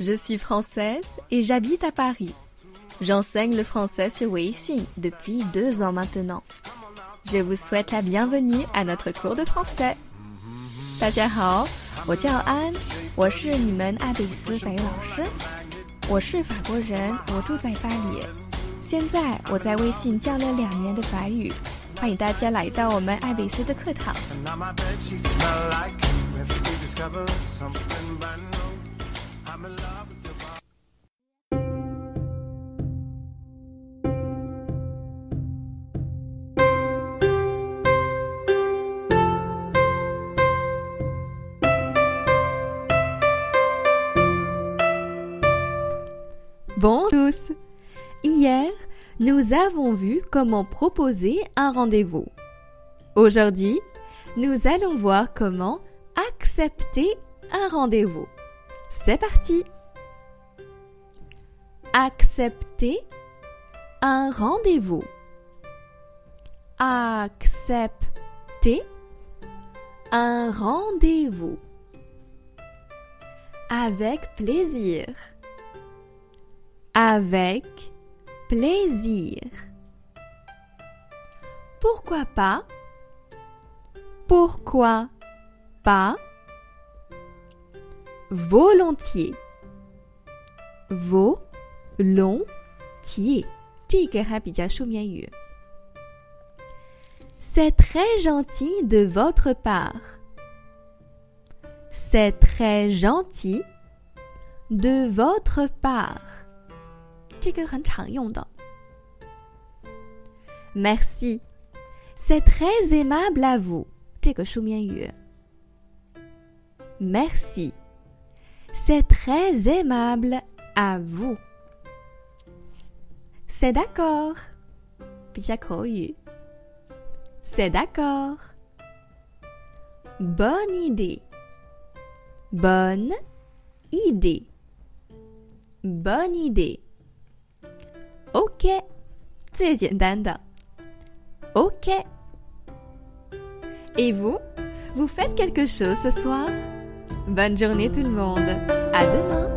Je suis française et j'habite à Paris. J'enseigne le français sur Weixin depuis deux ans maintenant. Je vous souhaite la bienvenue à notre cours de français. 大家好，我叫安，我是你们阿比斯法语老师。我是法国人，我住在巴黎。现在我在微信教了两年的法语，欢迎大家来到我们艾比斯的课堂。Bonjour tous. Hier, nous avons vu comment proposer un rendez-vous. Aujourd'hui, nous allons voir comment accepter un rendez-vous. C'est parti. Accepter un rendez-vous. Accepter un rendez-vous. Avec plaisir avec plaisir. Pourquoi pas? Pourquoi pas? Volontiers. Volontiers. C'est très gentil de votre part. C'est très gentil de votre part. 这个很常用的。Merci, c'est très aimable à vous。这个书面语。Merci, c'est très aimable à vous。C'est d'accord，比较口语。C'est d'accord. Bonne idée. Bonne idée. Bonne idée. OK，最简单的。OK。Et vous, vous faites quelque chose ce soir Bonne journée tout le monde. À demain.